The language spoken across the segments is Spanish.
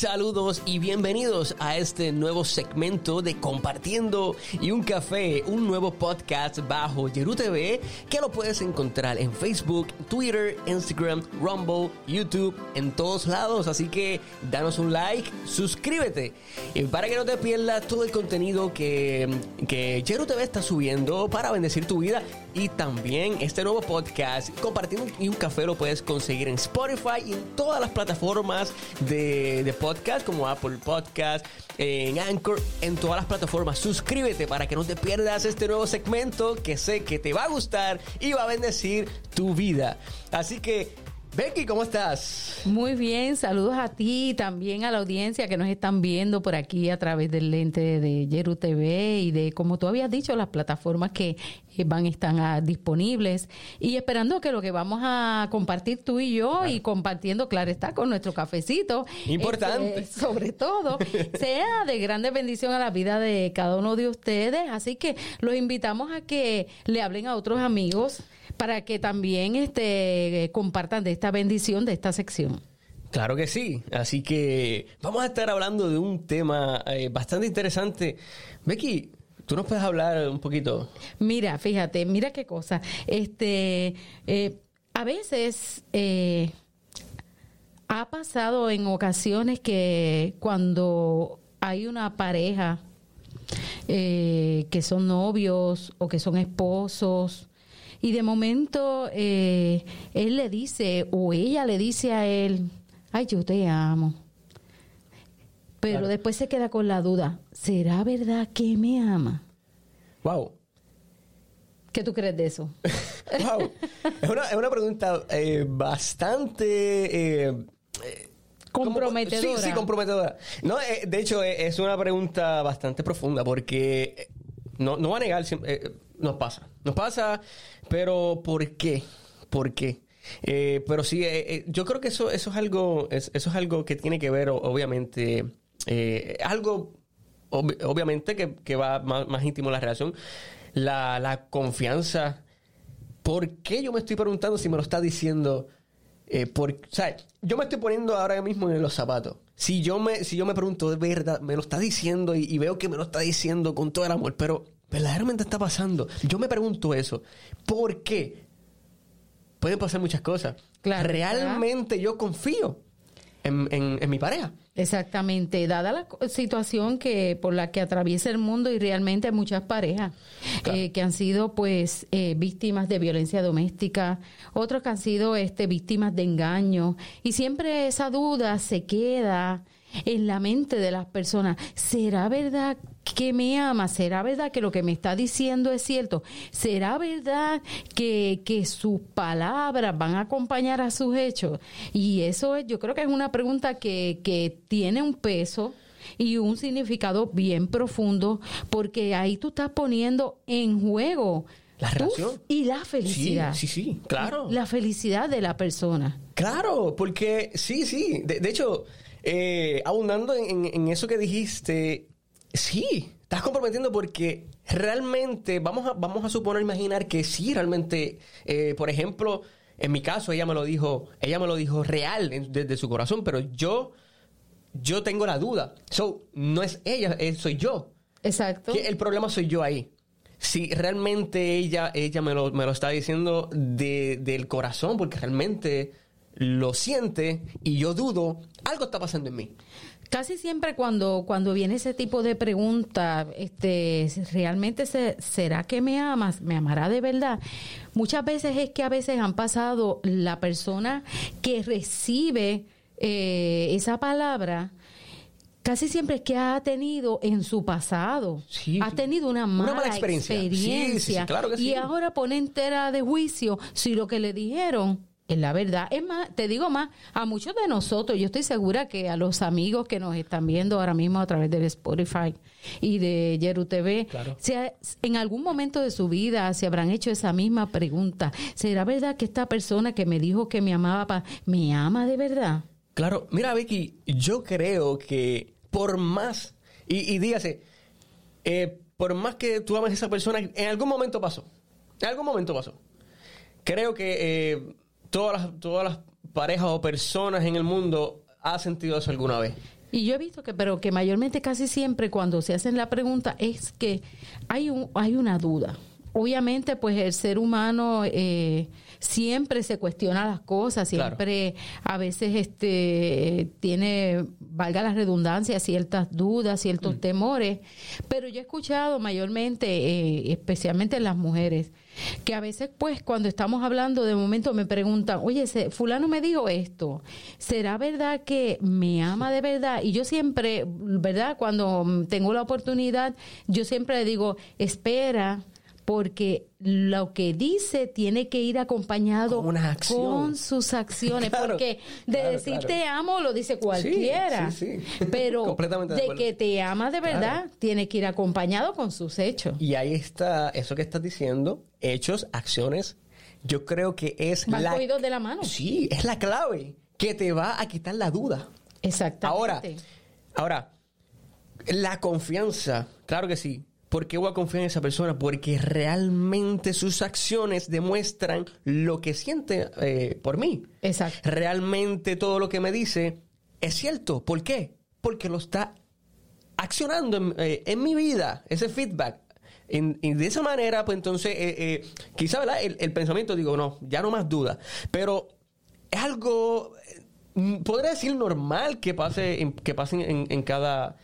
Saludos y bienvenidos a este nuevo segmento de Compartiendo y un Café, un nuevo podcast bajo Yeru TV que lo puedes encontrar en Facebook, Twitter, Instagram, Rumble, YouTube, en todos lados. Así que danos un like, suscríbete y para que no te pierdas todo el contenido que, que Yeru TV está subiendo para bendecir tu vida y también este nuevo podcast Compartiendo y un Café lo puedes conseguir en Spotify y en todas las plataformas de, de podcast como Apple Podcast, en Anchor, en todas las plataformas. Suscríbete para que no te pierdas este nuevo segmento que sé que te va a gustar y va a bendecir tu vida. Así que Becky, ¿cómo estás? Muy bien, saludos a ti y también a la audiencia que nos están viendo por aquí a través del lente de Yeru TV y de, como tú habías dicho, las plataformas que eh, van están ah, disponibles y esperando que lo que vamos a compartir tú y yo y compartiendo, claro está, con nuestro cafecito. Importante. este, sobre todo, sea de grande bendición a la vida de cada uno de ustedes. Así que los invitamos a que le hablen a otros amigos para que también este, compartan de esta bendición de esta sección. Claro que sí. Así que vamos a estar hablando de un tema eh, bastante interesante. Becky, ¿tú nos puedes hablar un poquito? Mira, fíjate, mira qué cosa. Este, eh, a veces eh, ha pasado en ocasiones que cuando hay una pareja que son novios o que son esposos y de momento eh, él le dice o ella le dice a él, ay, yo te amo. Pero Claro. después se queda con la duda, ¿será verdad que me ama? Wow. ¿Qué tú crees de eso? Wow. es, una, es una pregunta eh, bastante... eh, ¿Cómo- Comprometedora. Sí, sí, comprometedora. No, eh, de hecho, eh, es una pregunta bastante profunda porque eh, no, no va a negar, eh, nos pasa. Nos pasa, pero ¿por qué? ¿Por qué? Eh, pero sí, eh, eh, yo creo que eso, eso, es algo, es- eso es algo que tiene que ver, obviamente, algo, ob- obviamente, que, que va más, más íntimo la relación. La, la confianza. ¿Por qué yo me estoy preguntando si me lo está diciendo? Por, o yo me estoy poniendo ahora mismo en los zapatos. Si yo me, si yo me pregunto, de verdad, me lo está diciendo y veo que me lo está diciendo con todo el amor, pero verdaderamente está pasando. Yo me pregunto eso. ¿Por qué? Pueden pasar muchas cosas. Claro, Realmente yo confío en, en- en mi pareja. Exactamente, dada la situación que por la que atraviesa el mundo y realmente hay muchas parejas eh, que han sido pues eh, víctimas de violencia doméstica, otros que han sido este víctimas de engaño y siempre esa duda se queda en la mente de las personas. ¿Será verdad que me ama? ¿Será verdad que lo que me está diciendo es cierto? ¿Será verdad que, que sus palabras van a acompañar a sus hechos? Y eso es, yo creo que es una pregunta que, que tiene un peso y un significado bien profundo porque ahí tú estás poniendo en juego La relación. y la felicidad. Sí, sí, sí, claro. La felicidad de la persona. Claro, porque sí, sí. De, de hecho, eh, abundando en- en eso que dijiste, sí, estás comprometiendo porque realmente vamos a, vamos a suponer, imaginar que sí, realmente, eh, por ejemplo, en mi caso, ella me lo dijo, ella me lo dijo real en- desde su corazón, pero yo, yo tengo la duda. So, no es ella, es- soy yo. Exacto. Que el problema soy yo ahí. Si realmente ella, ella me, lo, me lo está diciendo de- del corazón, porque realmente lo siente y yo dudo, algo está pasando en mí. Casi siempre cuando, cuando viene ese tipo de pregunta, este, ¿realmente se- será que me amas? ¿Me amará de verdad? Muchas veces es que a veces han pasado la persona que recibe eh, esa palabra, casi siempre es que ha tenido en su pasado, Sí, ha tenido una mala, mala experiencia. experiencia, Sí, sí, sí, claro que sí. y ahora pone entera de juicio si lo que le dijeron es la verdad. Es más, te digo más, a muchos de nosotros, yo estoy segura que a los amigos que nos están viendo ahora mismo a través del Spotify y de Yeru TV, Claro. en algún momento de su vida se habrán hecho esa misma pregunta. ¿Será verdad que esta persona que me dijo que me amaba, pa- me ama de verdad? Claro, mira Vicky, yo creo que por más, y, y dígase, eh, por más que tú ames a esa persona, en algún momento pasó, en algún momento pasó. Creo que eh, todas, las, todas las parejas o personas en el mundo han sentido eso alguna vez. Y yo he visto que, pero que mayormente casi siempre cuando se hacen la pregunta es que hay, un, hay una duda. Obviamente, pues el ser humano eh, siempre se cuestiona las cosas, siempre a veces este tiene, valga la redundancia, ciertas dudas, ciertos mm. temores, pero yo he escuchado mayormente, eh, especialmente en las mujeres, que a veces pues cuando estamos hablando de momento me preguntan, oye, fulano me dijo esto, ¿será verdad que me ama de verdad? Y yo siempre, ¿verdad? Cuando tengo la oportunidad, yo siempre le digo, espera, porque lo que dice tiene que ir acompañado con sus acciones, porque de decir te amo lo dice cualquiera, pero de, que te ama de verdad tiene que ir acompañado con sus hechos. Y ahí está eso que estás diciendo, hechos, acciones, yo creo que es la de la mano. Sí, es la clave que te va a quitar la duda. Exactamente. Ahora, ahora la confianza, claro que sí, ¿Por qué voy a confiar en esa persona? Porque realmente sus acciones demuestran lo que siente eh, por mí. Exacto. Realmente todo lo que me dice es cierto. ¿Por qué? Porque lo está accionando en, eh, mi vida, ese feedback. y de esa manera, pues entonces, eh, quizá El, pensamiento, digo, no, ya no más duda. Pero es algo, podría decir normal que pase, que pase en cada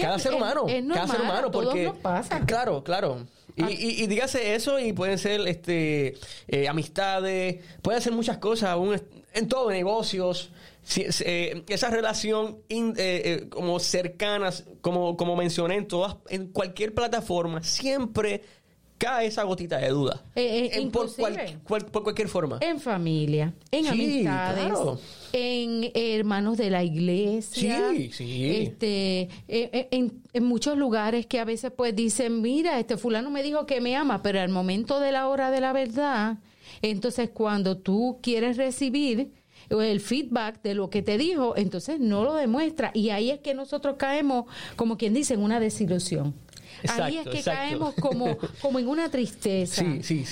cada ser humano. cada ser humano, porque. pasa. Claro, claro. Ah. Y, dígase eso y pueden ser este eh, amistades, pueden ser muchas cosas, aún en todo, negocios. Eh, esa relación eh, como cercanas, como, como mencioné en todas, en cualquier plataforma, siempre cae esa gotita de duda. en, por, cualquier forma. En familia, en amistades en hermanos de la iglesia. Sí, sí. Este, eh, eh, en, en, muchos lugares que a veces pues dicen, mira, este fulano me dijo que me ama, pero al momento de la hora de la verdad, entonces cuando tú quieres recibir el feedback de lo que te dijo, entonces no lo demuestra. Y ahí es que nosotros caemos, como quien dice, en una desilusión ahí es que caemos como, como en una tristeza.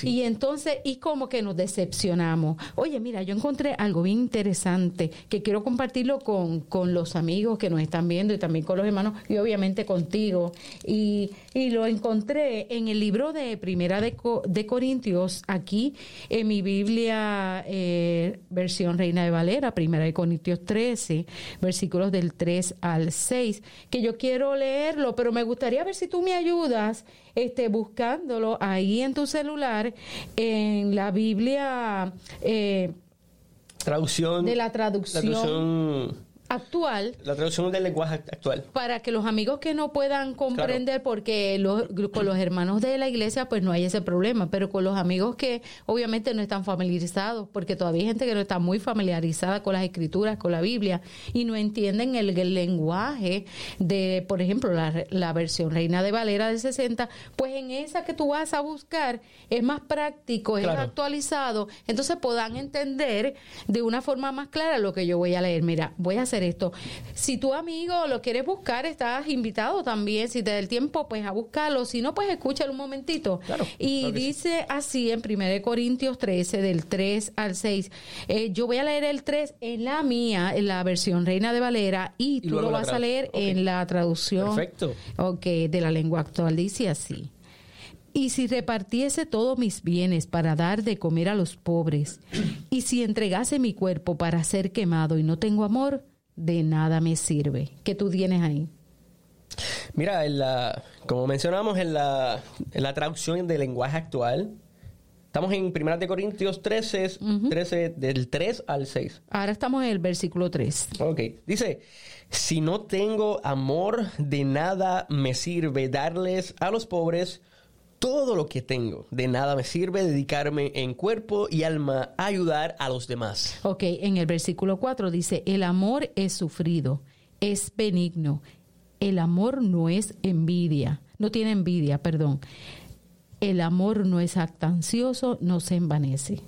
Y entonces, y como que nos decepcionamos. Oye, mira, yo encontré algo bien interesante que quiero compartirlo con, con los amigos que nos están viendo y también con los hermanos y obviamente contigo. Y, y lo encontré en el libro de Primera de, de Corintios, aquí en mi Biblia, eh, versión Reina de Valera, Primera de Corintios 13, versículos del 3 al 6, que yo quiero leerlo, pero me gustaría ver si tú me ayudas este, buscándolo ahí en tu celular, en la Biblia. Eh, traducción. De la traducción actual. La traducción del lenguaje actual. Para que los amigos que no puedan comprender, porque los, con los hermanos de la iglesia pues no hay ese problema, pero con los amigos que obviamente no están familiarizados, porque todavía hay gente que no está muy familiarizada con las escrituras, con la Biblia, y no entienden el, lenguaje de, por ejemplo, la, la versión Reina de Valera del 60, pues en esa que tú vas a buscar es más práctico, es actualizado, entonces puedan entender de una forma más clara lo que yo voy a leer. Mira, voy a hacer esto. Si tu amigo lo quieres buscar, estás invitado también, si te da el tiempo, pues a buscarlo. Si no, pues escúchalo un momentito. y dice así en 1 Corintios 13, del 3 al 6. Eh, yo voy a leer el 3 en la mía, en la versión Reina de Valera, y, tú lo vas a leer en la traducción Perfecto. Okay, de la lengua actual. Dice así. Y si repartiese todos mis bienes para dar de comer a los pobres, y si entregase mi cuerpo para ser quemado y no tengo amor, de nada me sirve. ¿Qué tú tienes ahí? Mira, en la, como mencionamos en la, en la traducción del lenguaje actual, estamos en 1 de Corintios 13, 13, del 3 al 6. Ahora estamos en el versículo 3. Ok, dice, si no tengo amor, de nada me sirve darles a los pobres todo lo que tengo. De nada me sirve dedicarme en cuerpo y alma a ayudar a los demás. Ok, en el versículo 4 dice, el amor es sufrido, es benigno. El amor no es envidia, no tiene envidia, perdón. El amor no es actancioso, no se envanece.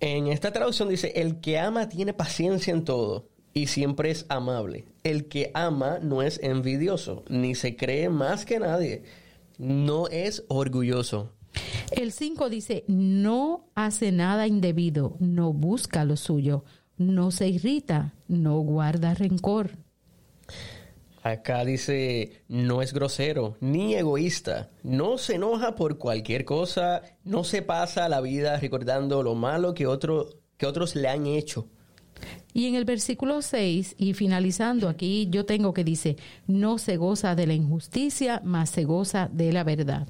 En esta traducción dice, el que ama tiene paciencia en todo y siempre es amable. El que ama no es envidioso, ni se cree más que nadie no es orgulloso. El 5 dice, no hace nada indebido, no busca lo suyo, no se irrita, no guarda rencor. Acá dice, no es grosero ni egoísta, no se enoja por cualquier cosa, no se pasa la vida recordando lo malo que, otro, que otros le han hecho. Y en el versículo 6, y finalizando aquí, yo tengo que dice, no se goza de la injusticia, mas se goza de la verdad.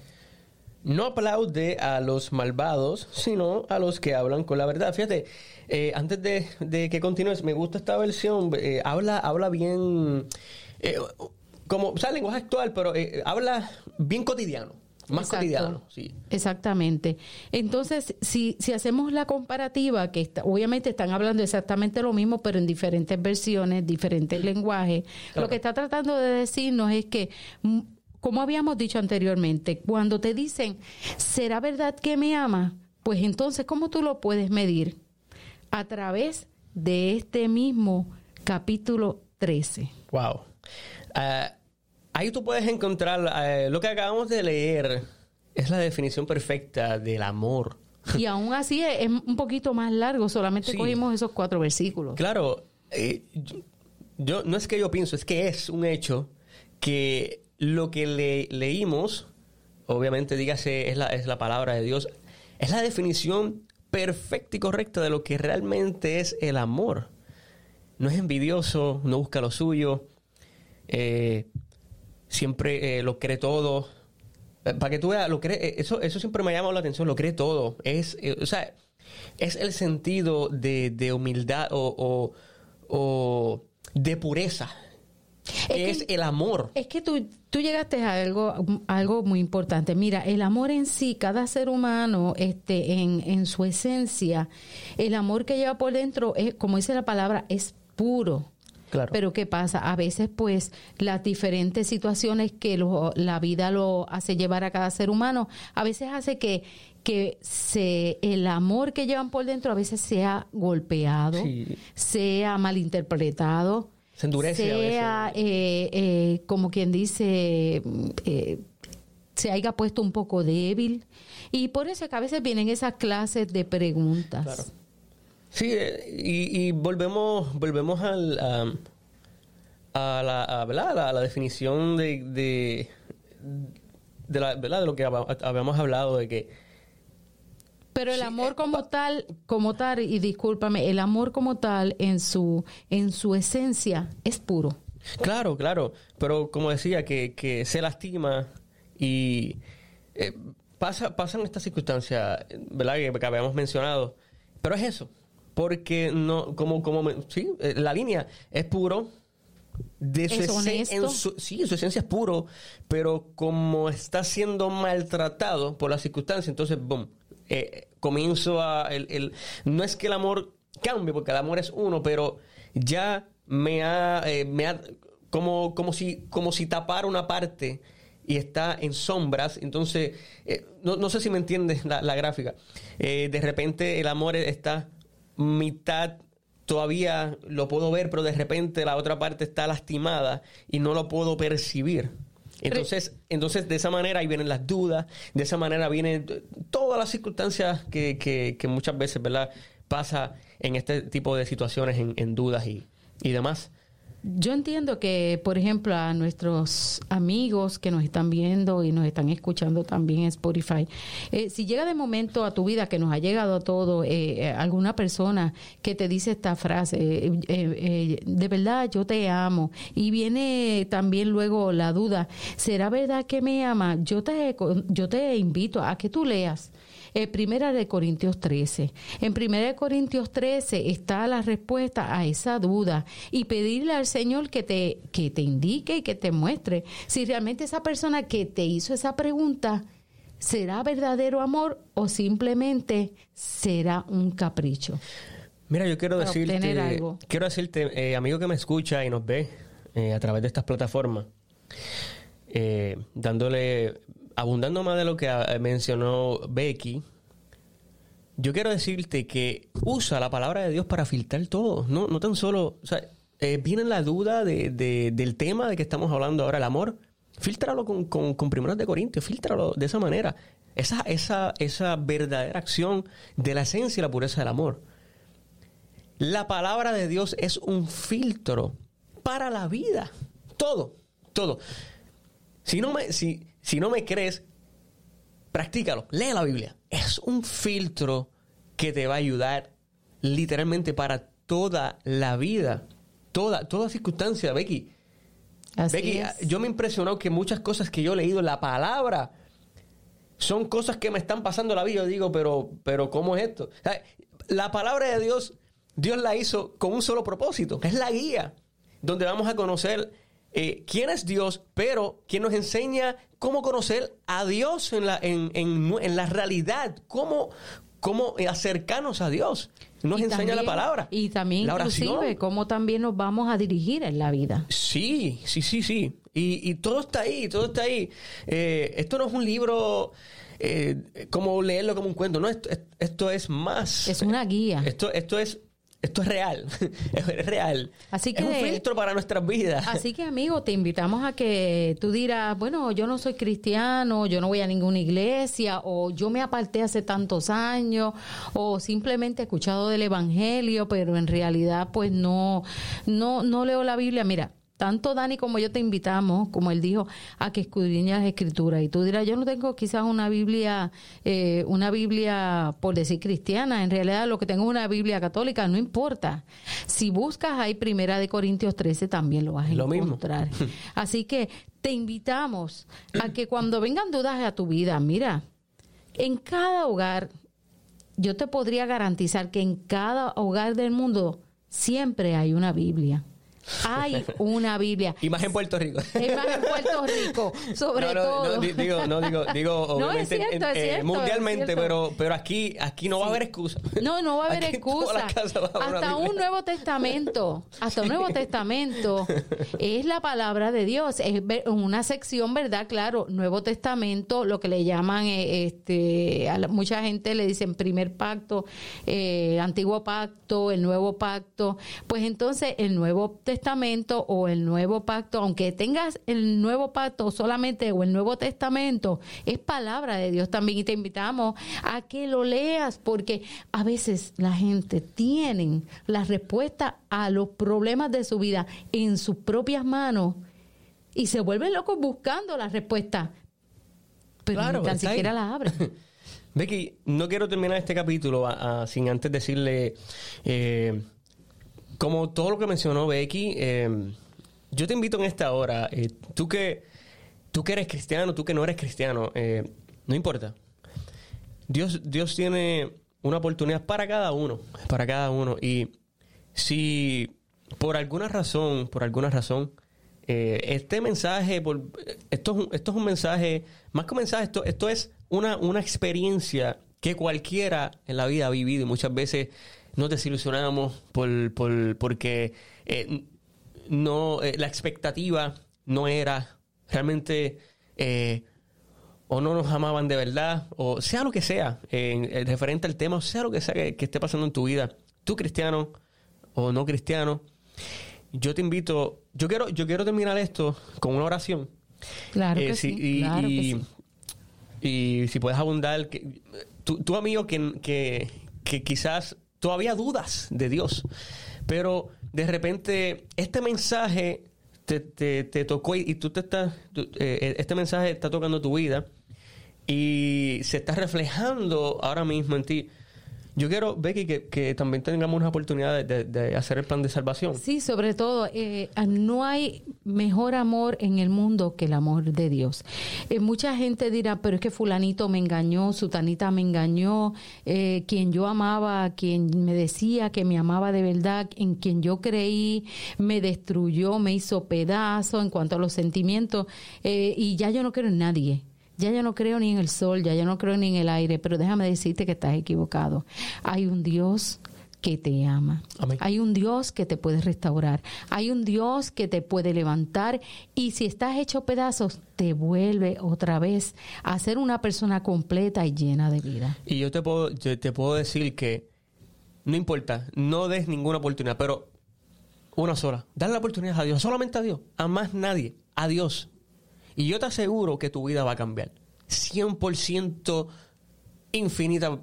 No aplaude a los malvados, sino a los que hablan con la verdad. Fíjate, eh, antes de, que continúes, me gusta esta versión, eh, habla, habla bien eh, como, o sea, lenguaje actual, pero habla bien cotidiano. Más cotidiano, sí. Exactamente. Entonces, si, si hacemos la comparativa, que obviamente están hablando exactamente lo mismo, pero en diferentes versiones, diferentes lenguajes, lo que está tratando de decirnos es que, mm, como habíamos dicho anteriormente, cuando te dicen, ¿será verdad que me ama? Pues entonces, ¿cómo tú lo puedes medir? A través de este mismo capítulo 13. Wow. Ah, ahí tú puedes encontrar ah, lo que acabamos de leer. Es la definición perfecta del amor. Y aún así es, un poquito más largo, solamente cogimos esos cuatro versículos. Claro, eh, yo, no es que yo pienso, es que es un hecho que lo que le, leímos, obviamente dígase, es la, es la palabra de Dios, es la definición perfecta y correcta de lo que realmente es el amor. No es envidioso, no busca lo suyo, eh, siempre eh, lo cree todo. Eh, para que tú veas, lo cree, eso, eso siempre me ha llamado la atención, lo cree todo. Es, o sea, es el sentido de, humildad o, de pureza. Es, el amor. Es que tú, tú llegaste a algo, algo muy importante. Mira, el amor en sí, cada ser humano, este, en, en su esencia, el amor que lleva por dentro, es, como dice la palabra, es puro. Pero ¿qué pasa? A veces, pues, las diferentes situaciones que la vida lo hace llevar a cada ser humano, a veces hace que, que se, el amor que llevan por dentro a veces sea golpeado, sea malinterpretado, se endurece sea, eh, eh, como quien dice, eh, se haya puesto un poco débil. Y por eso es que a veces vienen esas clases de preguntas. Sí, eh, y, volvemos volvemos al, a, la, a, la, definición de, de, de, la, de lo que habíamos hablado, de que... Pero el amor eh, como tal, como tal, y discúlpame, el amor como tal en su, en su esencia es puro. Claro, claro, pero como decía, que, que se lastima y eh, pasa, pasan estas circunstancias, ¿verdad? Que, que habíamos mencionado, pero es eso, porque no, como, como, sí, eh, la línea es puro. De su, en su, sí, en su esencia es puro, pero como está siendo maltratado por las circunstancias, entonces, boom, eh, comienzo a... El, no es que el amor cambie, porque el amor es uno, pero ya me ha... Eh, me ha como, como, si, como si tapara una parte y está en sombras. Entonces, no, no, sé si me entiendes la, la gráfica. de repente el amor está mitad todavía lo puedo ver, pero de repente la otra parte está lastimada y no lo puedo percibir. Entonces, entonces de esa manera ahí vienen las dudas, de esa manera vienen todas las circunstancias que, que, muchas veces, ¿verdad? Pasa en este tipo de situaciones, en, en dudas y, y demás. Yo entiendo que, por ejemplo, a nuestros amigos que nos están viendo y nos están escuchando también en Spotify, eh, si llega de momento a tu vida que nos ha llegado a todo eh, eh, alguna persona que te dice esta frase, de verdad yo te amo, y viene también luego la duda, ¿será verdad que me ama? Yo te, yo te invito a que tú leas eh, primera de Corintios 13. En Primera de Corintios 13 está la respuesta a esa duda y pedirle al Señor que te, que te indique y que te muestre si realmente esa persona que te hizo esa pregunta será verdadero amor o simplemente será un capricho. Mira, yo quiero decirte, quiero decirte, eh, amigo que me escucha y nos ve eh, a través de estas plataformas, dándole abundando más de lo que ah, mencionó Becky, yo quiero decirte que usa la palabra de Dios para filtrar todo. No, no tan solo, o sea, eh, viene la duda de, del tema de que estamos hablando ahora, el amor. Filtralo con, con, con Primeros de Corintios, filtralo de esa manera. Esa, esa, esa verdadera acción de la esencia y la pureza del amor. la palabra de Dios es un filtro para la vida. Todo, todo. Si no me, si, si no me crees, practícalo, lee la Biblia. Es un filtro que te va a ayudar literalmente para toda la vida, toda, toda circunstancia, Becky. Becky, yo me he impresionado que muchas cosas que yo he leído la palabra son cosas que me están pasando la vida. Yo digo, pero, pero ¿cómo es esto? La palabra de Dios, Dios la hizo con un solo propósito, es la guía, donde vamos a conocer eh, quién es Dios, pero quien nos enseña cómo conocer a Dios en la, en, en, la realidad, cómo, cómo acercarnos a Dios. Nos enseña la palabra. Y también, inclusive, cómo también nos vamos a dirigir en la vida. Sí, sí, sí, sí. Y, todo está ahí, todo está ahí. Eh, esto no es un libro eh, como leerlo como un cuento, no, esto, esto es más. Es una guía. Esto, esto es esto es real, es real. Así que, es un filtro para nuestras vidas. Así que, amigo, te invitamos a que tú dirás, bueno, yo no soy cristiano, yo no voy a ninguna iglesia, o yo me aparté hace tantos años, o simplemente he escuchado del Evangelio, pero en realidad, pues no, no, no leo la Biblia. Mira, tanto Dani como yo te invitamos, como él dijo, a que escudriñes las escrituras. Y tú dirás, yo no tengo quizás una Biblia, eh, una Biblia por decir cristiana. En realidad lo que tengo es una Biblia católica, no importa. Si buscas ahí Primera de Corintios 13, también lo vas a lo encontrar. Así que te invitamos a que cuando vengan dudas a tu vida, mira, en cada hogar, yo te podría garantizar que en cada hogar del mundo siempre hay una Biblia. Hay una Biblia. Y más en Puerto Rico. Y más en Puerto Rico, sobre todo. No, digo, no, digo, digo obviamente, eh, mundialmente, pero, pero aquí, aquí no va a haber excusa. No, no va a haber excusa. Hasta un Nuevo Testamento, hasta un Nuevo Testamento es la palabra de Dios. Es una sección, ¿verdad? Claro, Nuevo Testamento, lo que le llaman, eh, este, a mucha gente le dicen primer pacto, eh, antiguo pacto, el nuevo pacto. Pues entonces el Nuevo Testamento Testamento o el Nuevo Pacto, aunque tengas el Nuevo Pacto solamente o el Nuevo Testamento, es palabra de Dios también. Y te invitamos a que lo leas porque a veces la gente tiene la respuesta a los problemas de su vida en sus propias manos y se vuelven locos buscando la respuesta, pero ni tan siquiera la abren. Becky, no quiero terminar este capítulo sin antes decirle eh, como todo lo que mencionó Becky, em, yo te invito en esta hora, eh, tú, que, tú que eres cristiano, tú que no eres cristiano, eh, no importa. Dios, Dios tiene una oportunidad para cada uno, para cada uno. Y si por alguna razón, por alguna razón, eh, este mensaje, por, esto, esto es un mensaje, más que un mensaje, esto, esto es una, una experiencia que cualquiera en la vida ha vivido y muchas veces nos desilusionamos por, por, porque eh, no, eh, la expectativa no era realmente eh, o no nos amaban de verdad, o sea lo que sea, en, referente al tema, o sea lo que sea que, esté pasando en tu vida, tú cristiano o no cristiano, yo te invito, yo quiero, yo quiero terminar esto con una oración. Claro que sí. Y, claro que sí. y, si puedes abundar, que, tu, amigo que, que, que quizás todavía dudas de Dios. Pero de repente este mensaje te, te, tocó y, tú te estás, eh, este mensaje está tocando tu vida y se está reflejando ahora mismo en ti. Yo quiero, Becky, que, también tengamos una oportunidad de, hacer el plan de salvación. Sí, sobre todo, eh, no hay mejor amor en el mundo que el amor de Dios. Eh, mucha gente dirá, pero es que fulanito me engañó, sutanita me engañó, eh, quien yo amaba, quien me decía que me amaba de verdad, en quien yo creí, me destruyó, me hizo pedazo en cuanto a los sentimientos, y ya yo no creo en nadie. Ya yo no creo ni en el sol, ya yo no creo ni en el aire, pero déjame decirte que estás equivocado. Hay un Dios que te ama. Hay un Dios que te puede restaurar. Hay un Dios que te puede levantar y si estás hecho pedazos, te vuelve otra vez a ser una persona completa y llena de vida. Y yo te puedo, te puedo decir que no importa, no des ninguna oportunidad, pero una sola. Dale la oportunidad a Dios, solamente a Dios, a más nadie, a Dios. Y yo te aseguro que tu vida va a cambiar. 100% infinita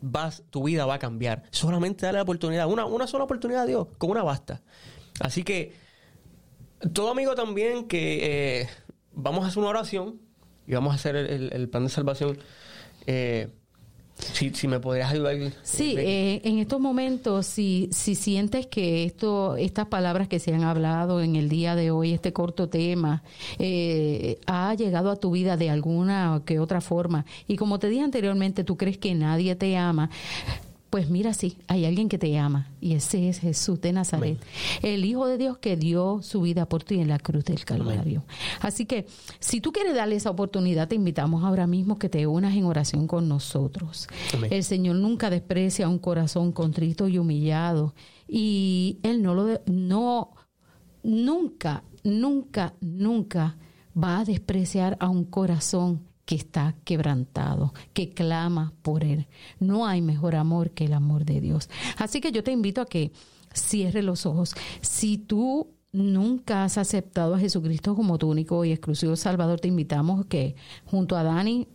vas, tu vida va a cambiar. Solamente dale la oportunidad, una, una sola oportunidad a Dios, con una basta. Así que, todo amigo también que eh, vamos a hacer una oración y vamos a hacer el, plan de salvación. Eh, si, si me podrías ayudar. Sí, eh, en estos momentos, si, si sientes que esto, estas palabras que se han hablado en el día de hoy, este corto tema, eh, ha llegado a tu vida de alguna que otra forma, y como te dije anteriormente, tú crees que nadie te ama, pues mira, sí, hay alguien que te ama y ese es Jesús de Nazaret, el Hijo de Dios que dio su vida por ti en la cruz del Calvario. Así que si tú quieres darle esa oportunidad, te invitamos ahora mismo que te unas en oración con nosotros. El Señor nunca desprecia un corazón contrito y humillado y Él no lo, no, nunca, nunca, nunca va a despreciar a un corazón que está quebrantado, que clama por Él. No hay mejor amor que el amor de Dios. Así que yo te invito a que cierre los ojos. Si tú nunca has aceptado a Jesucristo como tu único y exclusivo Salvador, te invitamos que junto a Dani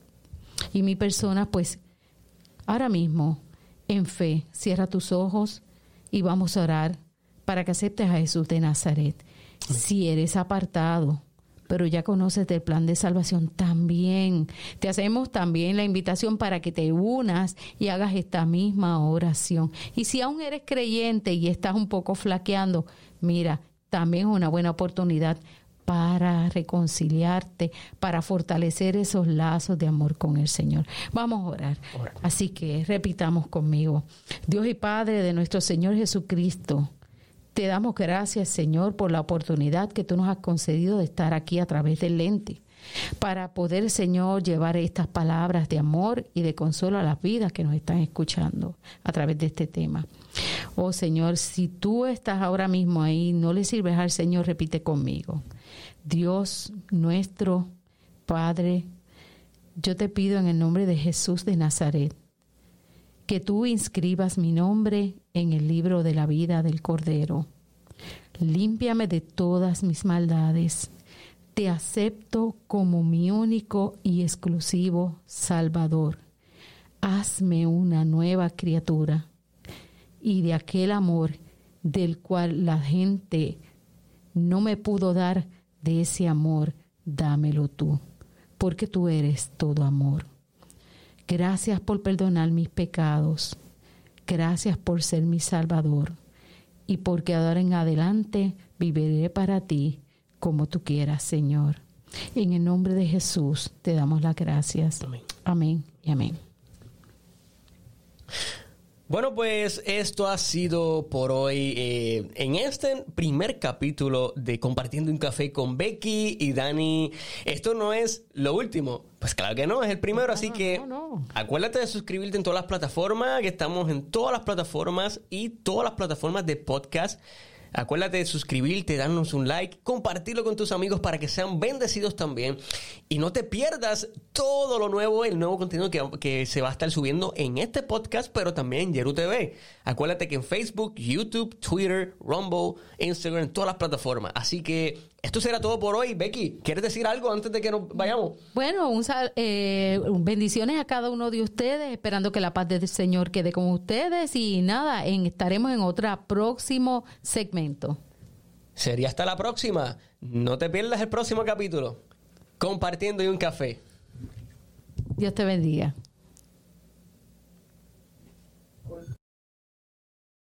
y mi persona, pues ahora mismo, en fe, cierra tus ojos y vamos a orar para que aceptes a Jesús de Nazaret. Si eres apartado, pero ya conoces del plan de salvación también. Te hacemos también la invitación para que te unas y hagas esta misma oración. Y si aún eres creyente y estás un poco flaqueando, mira, también es una buena oportunidad para reconciliarte, para fortalecer esos lazos de amor con el Señor. Vamos a orar. Así que repitamos conmigo. Dios y Padre de nuestro Señor Jesucristo, te damos gracias, Señor, por la oportunidad que tú nos has concedido de estar aquí a través del lente, para poder, Señor, llevar estas palabras de amor y de consuelo a las vidas que nos están escuchando a través de este tema. Oh Señor, si tú estás ahora mismo ahí, no le sirves al Señor, repite conmigo. Dios nuestro Padre, yo te pido en el nombre de Jesús de Nazaret, que tú inscribas mi nombre en el libro de la vida del Cordero. Límpiame de todas mis maldades. Te acepto como mi único y exclusivo Salvador. Hazme una nueva criatura. Y de aquel amor del cual la gente no me pudo dar, de ese amor, dámelo tú, porque tú eres todo amor. Gracias por perdonar mis pecados. Gracias por ser mi Salvador. Y porque ahora en adelante viviré para ti como tú quieras, Señor. En el nombre de Jesús te damos las gracias. Amén. Amén y amén. Bueno, pues esto ha sido por hoy eh, en este primer capítulo de Compartiendo un café con Becky y Dani. Esto no es lo último. Pues claro que no, es el primero, así que acuérdate de suscribirte en todas las plataformas, que estamos en todas las plataformas y todas las plataformas de podcast. Acuérdate de suscribirte, darnos un like, compartirlo con tus amigos para que sean bendecidos también. Y no te pierdas todo lo nuevo, el nuevo contenido que, se va a estar subiendo en este podcast, pero también en Yeru TV. Acuérdate que en Facebook, YouTube, Twitter, Rumble, Instagram, todas las plataformas. Así que esto será todo por hoy. Becky, ¿quieres decir algo antes de que nos vayamos? Bueno, un eh, bendiciones a cada uno de ustedes, esperando que la paz del Señor quede con ustedes y nada, estaremos en otro próximo segmento. Sería hasta la próxima. No te pierdas el próximo capítulo. Compartiendo y un café. Dios te bendiga.